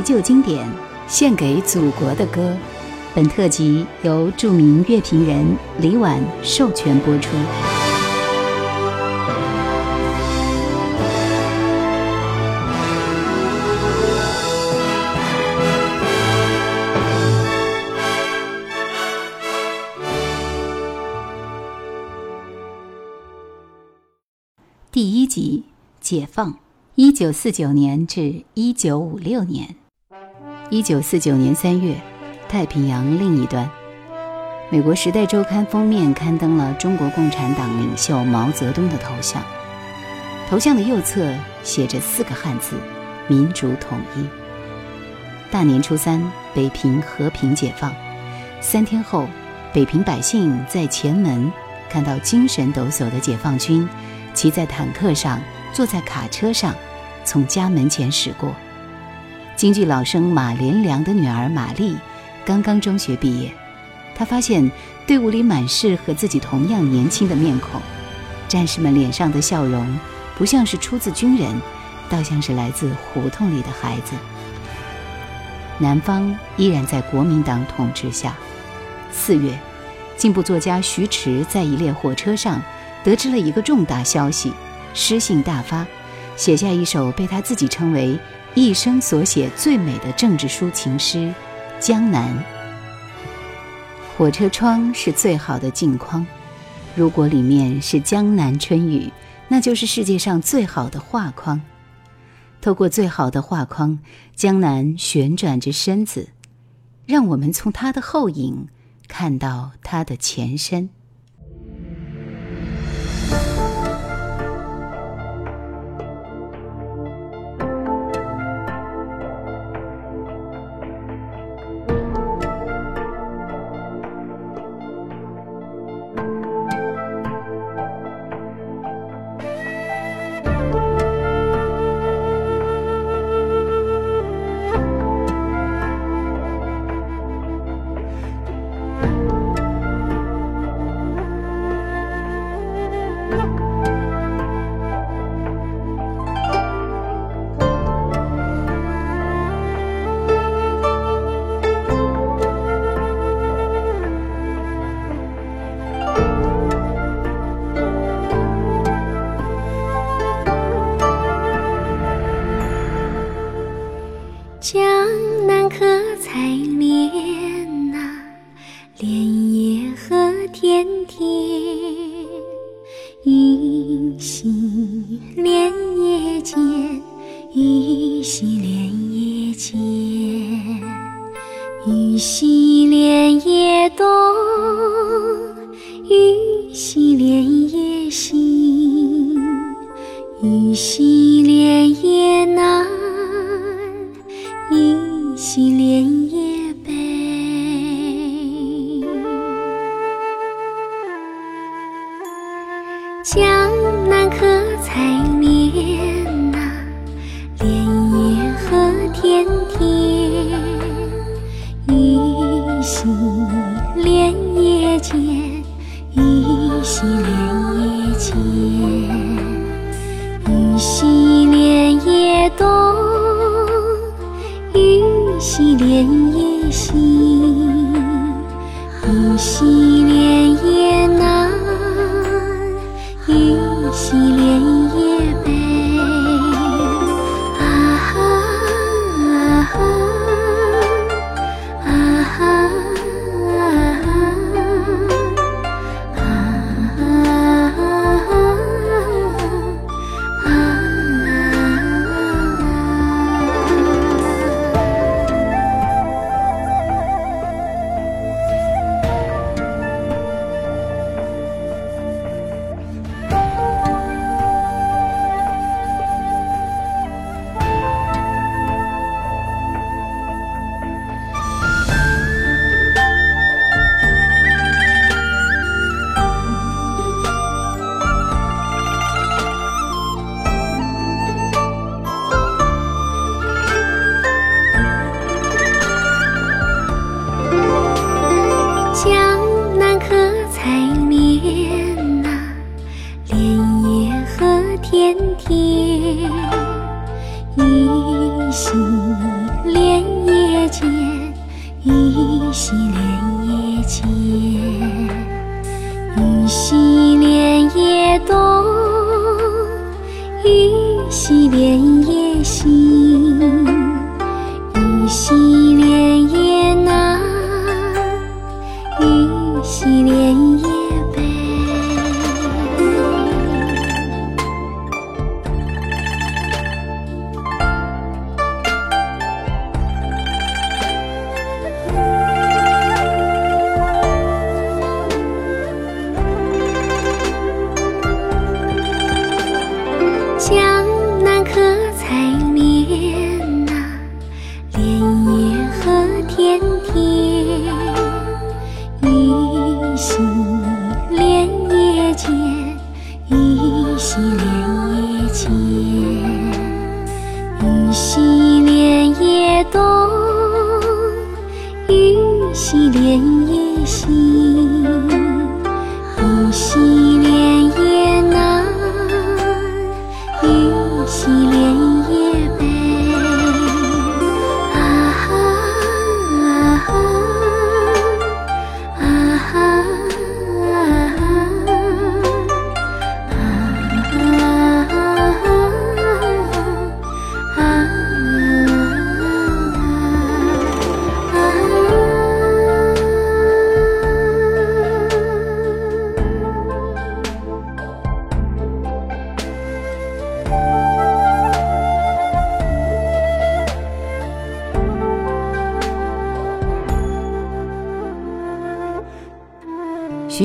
旧经典，献给祖国的歌。本特辑由著名乐评人李婉授权播出。第一集：解放。一九四九年至一九五六年。一九四九年三月，太平洋另一端，美国《时代周刊》封面刊登了中国共产党领袖毛泽东的头像，头像的右侧写着四个汉字：“民主统一”。大年初三，北平和平解放。三天后，北平百姓在前门看到精神抖擞的解放军，骑在坦克上，坐在卡车上。从家门前驶过，京剧老生马连良的女儿玛丽刚刚中学毕业，她发现队伍里满是和自己同样年轻的面孔，战士们脸上的笑容不像是出自军人，倒像是来自胡同里的孩子。南方依然在国民党统治下。四月，进步作家徐迟在一列火车上得知了一个重大消息，诗兴大发。写下一首被他自己称为一生所写最美的政治抒情诗《江南》。火车窗是最好的镜框，如果里面是江南春雨，那就是世界上最好的画框。透过最好的画框，江南旋转着身子，让我们从他的后影看到他的前身。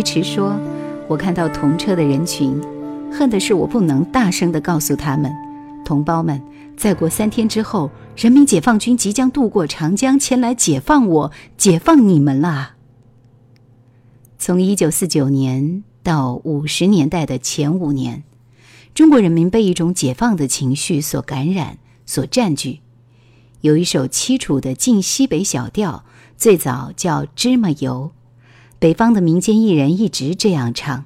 迟说：“我看到同车的人群，恨的是我不能大声地告诉他们，同胞们，再过三天之后，人民解放军即将渡过长江，前来解放我，解放你们啦。”从一九四九年到五十年代的前五年，中国人民被一种解放的情绪所感染、所占据。有一首凄楚的晋西北小调，最早叫《芝麻油》。北方的民间艺人一直这样唱：“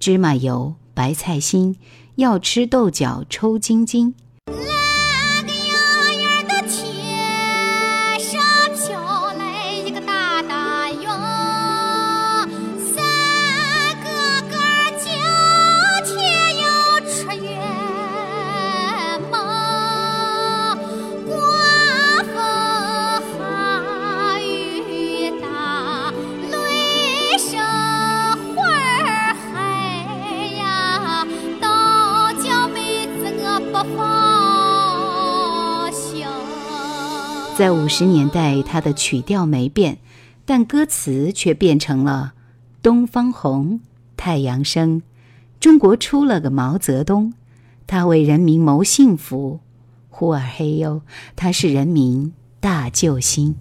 芝麻油，白菜心，要吃豆角抽筋筋。在五十年代，它的曲调没变，但歌词却变成了“东方红，太阳升，中国出了个毛泽东，他为人民谋幸福。呼儿嘿哟，他是人民大救星。”。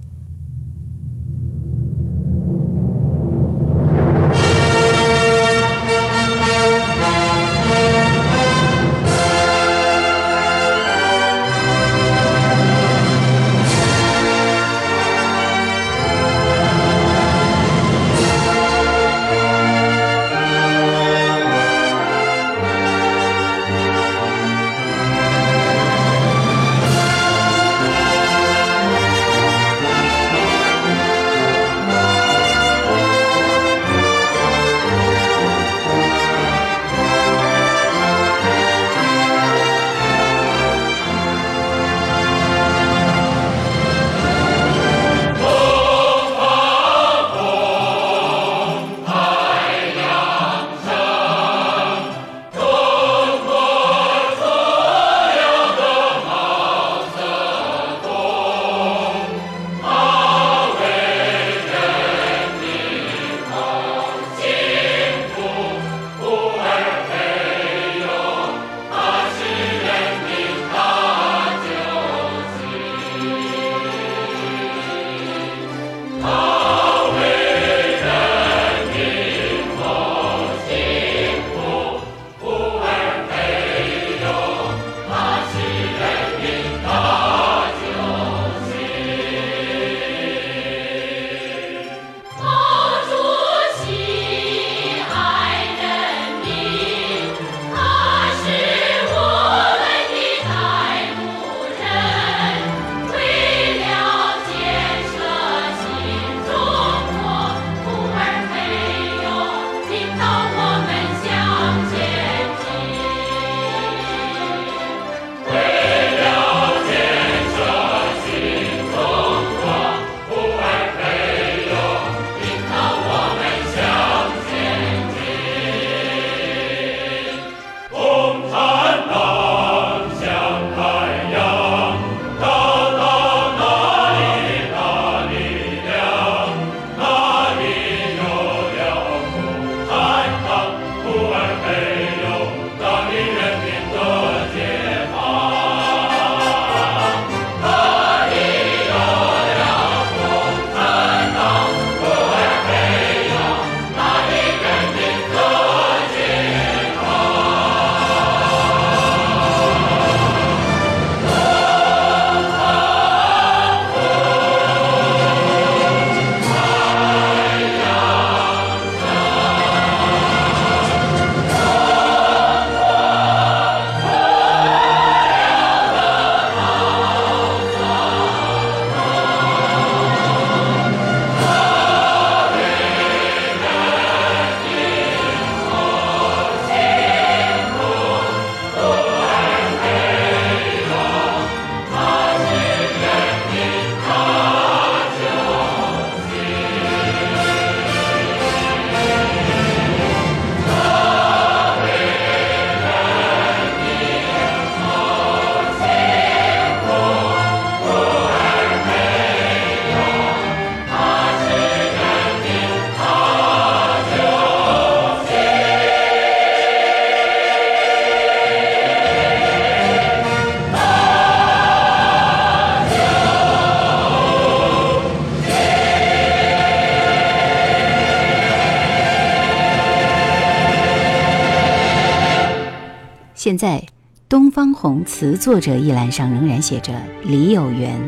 红词作者一栏上仍然写着李有缘，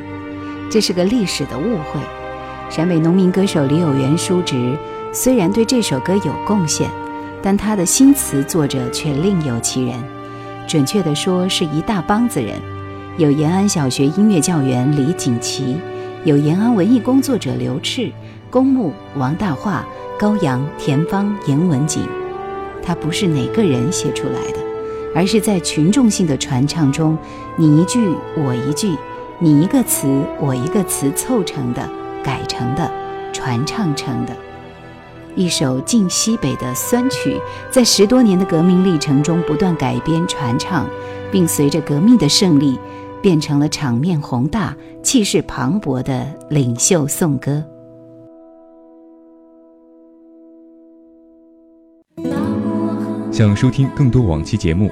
这是个历史的误会。陕北农民歌手李有缘叔侄虽然对这首歌有贡献，但他的新词作者却另有其人。准确地说，是一大帮子人，有延安小学音乐教员李锦旗，有延安文艺工作者刘炽、公墓王大化、高阳、田芳、严文景。他不是哪个人写出来的，而是在群众性的传唱中，你一句我一句，你一个词我一个词凑成的。改成的，传唱成的，一首晋西北的酸曲，在十多年的革命历程中不断改编传唱，并随着革命的胜利，变成了场面宏大、气势磅礴的领袖颂歌。想收听更多往期节目，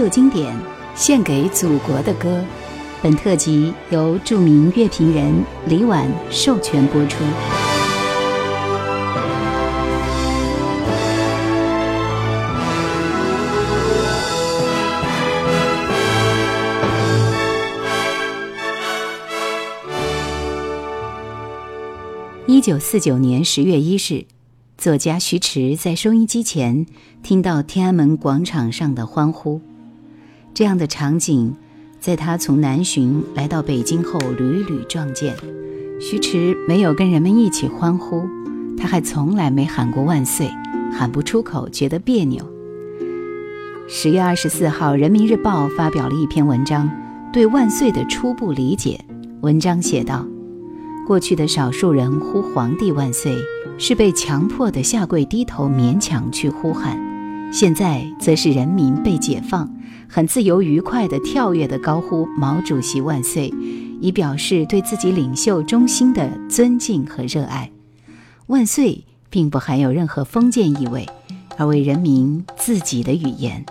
旧经典，献给祖国的歌。本特辑由著名乐评人李婉授权播出。一九四九年十月一日，作家徐迟在收音机前听到天安门广场上的欢呼，这样的场景。在他从南巡来到北京后，屡屡撞见。徐迟没有跟人们一起欢呼，他还从来没喊过万岁，喊不出口，觉得别扭。十月二十四号，《人民日报》发表了一篇文章，对万岁的初步理解。文章写道：过去的少数人呼皇帝万岁，是被强迫的下跪低头，勉强去呼喊；现在则是人民被解放。很自由愉快地跳跃地高呼“毛主席万岁”，以表示对自己领袖中心的尊敬和热爱。万岁并不含有任何封建意味，而为人民自己的语言。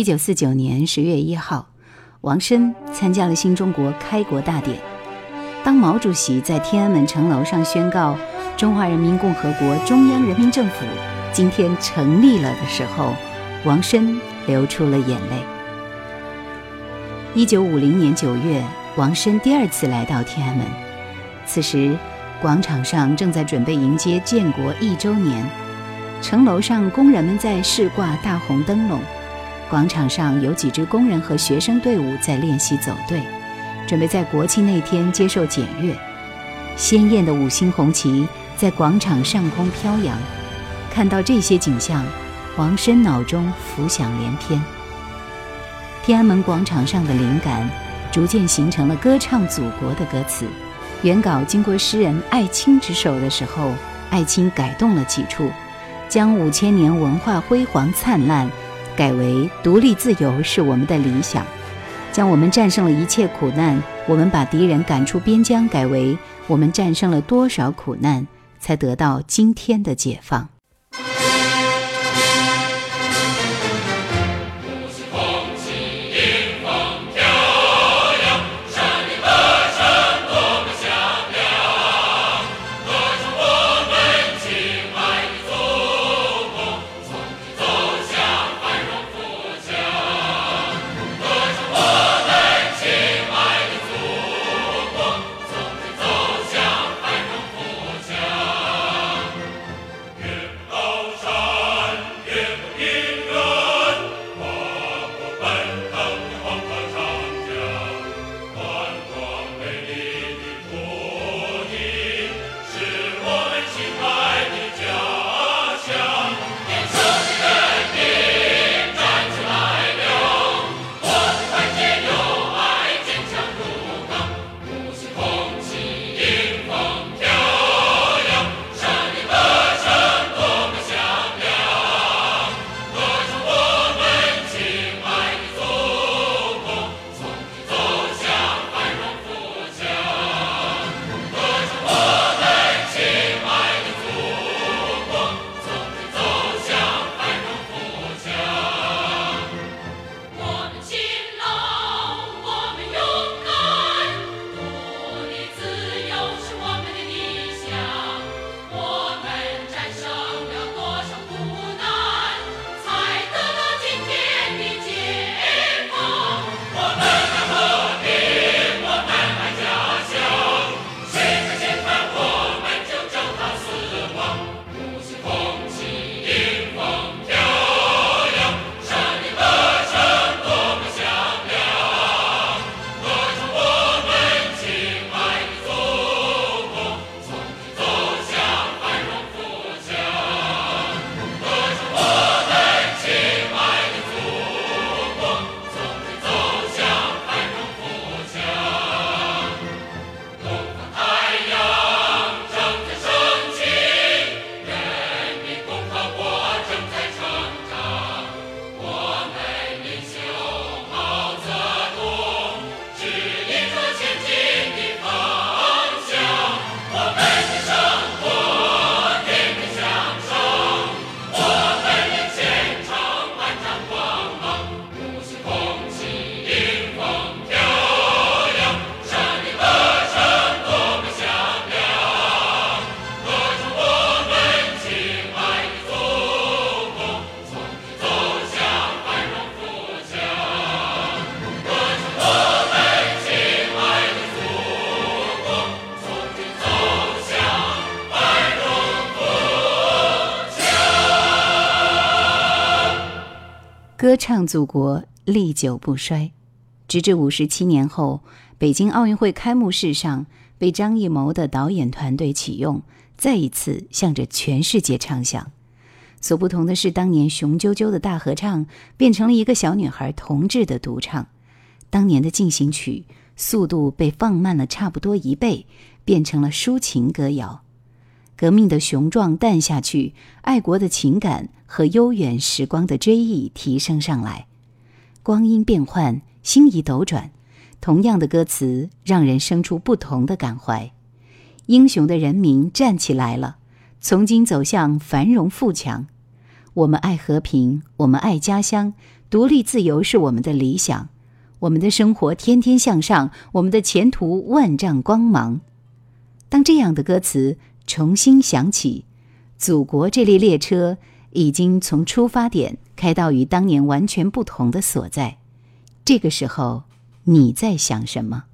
一九四九年十月一号，王申参加了新中国开国大典。当毛主席在天安门城楼上宣告“中华人民共和国中央人民政府今天成立了”的时候，王申流出了眼泪。一九五零年九月，王申第二次来到天安门，此时广场上正在准备迎接建国一周年，城楼上工人们在试挂大红灯笼。广场上有几支工人和学生队伍在练习走队，准备在国庆那天接受检阅。鲜艳的五星红旗在广场上空飘扬。看到这些景象，王申脑中浮想联翩。天安门广场上的灵感，逐渐形成了歌唱祖国的歌词。原稿经过诗人艾青之手的时候，艾青改动了几处，将五千年文化辉煌灿烂改为独立自由是我们的理想，将我们战胜了一切苦难，我们把敌人赶出边疆改为我们战胜了多少苦难，才得到今天的解放。歌唱祖国，历久不衰，直至五十七年后，北京奥运会开幕式上被张艺谋的导演团队启用，再一次向着全世界唱响。所不同的是，当年雄赳赳的大合唱变成了一个小女孩童稚的独唱；当年的进行曲速度被放慢了差不多一倍，变成了抒情歌谣。革命的雄壮淡下去，爱国的情感和悠远时光的追忆提升上来。光阴变幻，心意斗转，同样的歌词让人生出不同的感怀。英雄的人民站起来了，从今走向繁荣富强。我们爱和平，我们爱家乡，独立自由是我们的理想。我们的生活天天向上，我们的前途万丈光芒。当这样的歌词。重新想起，祖国这列列车已经从出发点开到与当年完全不同的所在。这个时候，你在想什么？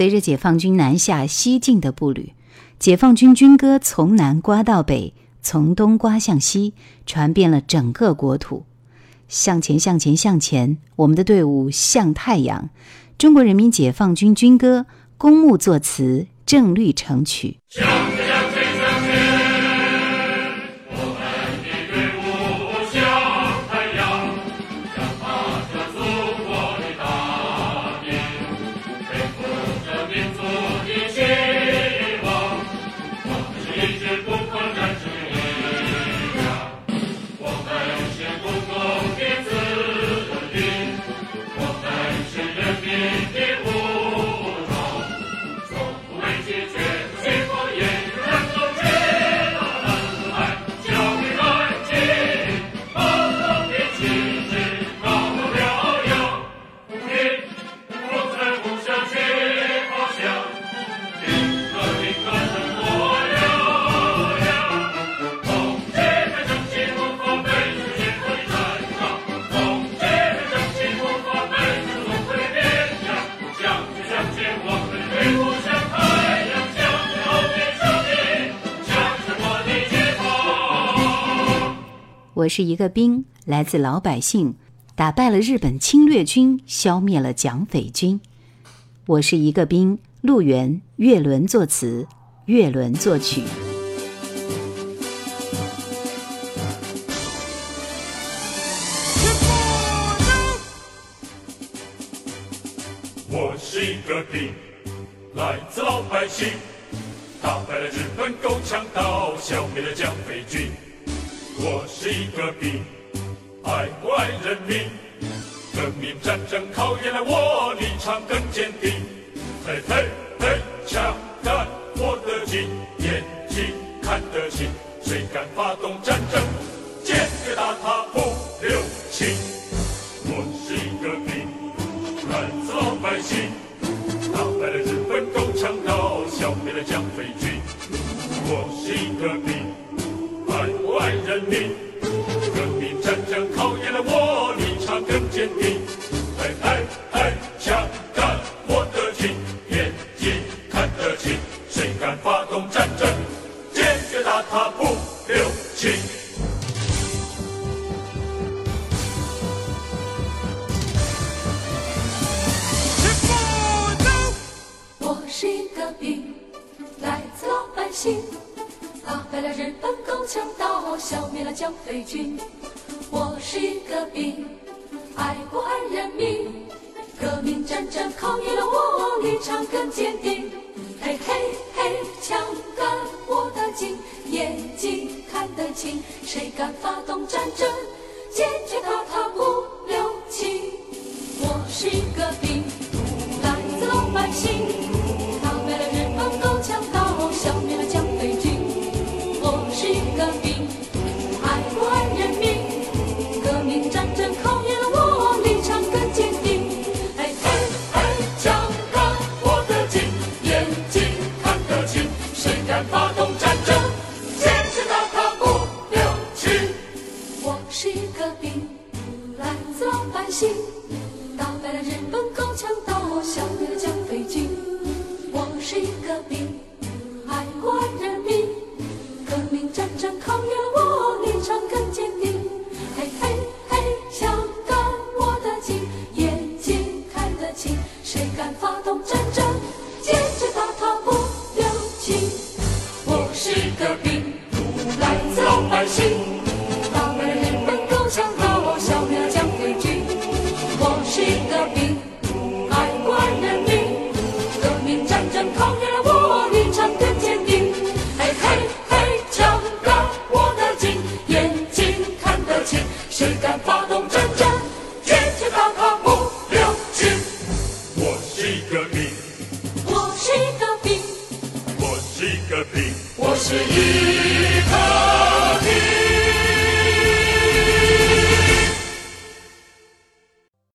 随着解放军南下西进的步履，解放军军歌从南刮到北，从东刮向西，传遍了整个国土。向前，向前，向前！我们的队伍向太阳。中国人民解放军军歌，公墓作词，郑律成曲。我是一个兵，来自老百姓，打败了日本侵略军，消灭了蒋匪军。我是一个兵，陆源、岳伦作词，岳伦作曲。我是一个兵，来自老百姓，打败了日本狗强盗，消灭了蒋匪军。我是一个兵，爱国爱人民。革命战争考验了我，立场更坚定。嘿嘿嘿，枪杆握的紧，眼睛看得清。谁敢发动匪军。我是一个兵，爱国爱人民。革命战争考验了我，立场更坚定。嘿嘿嘿，枪杆握得紧，眼睛看得清。谁敢发动战争，坚决打他不留情。我是一个兵，来自老百姓，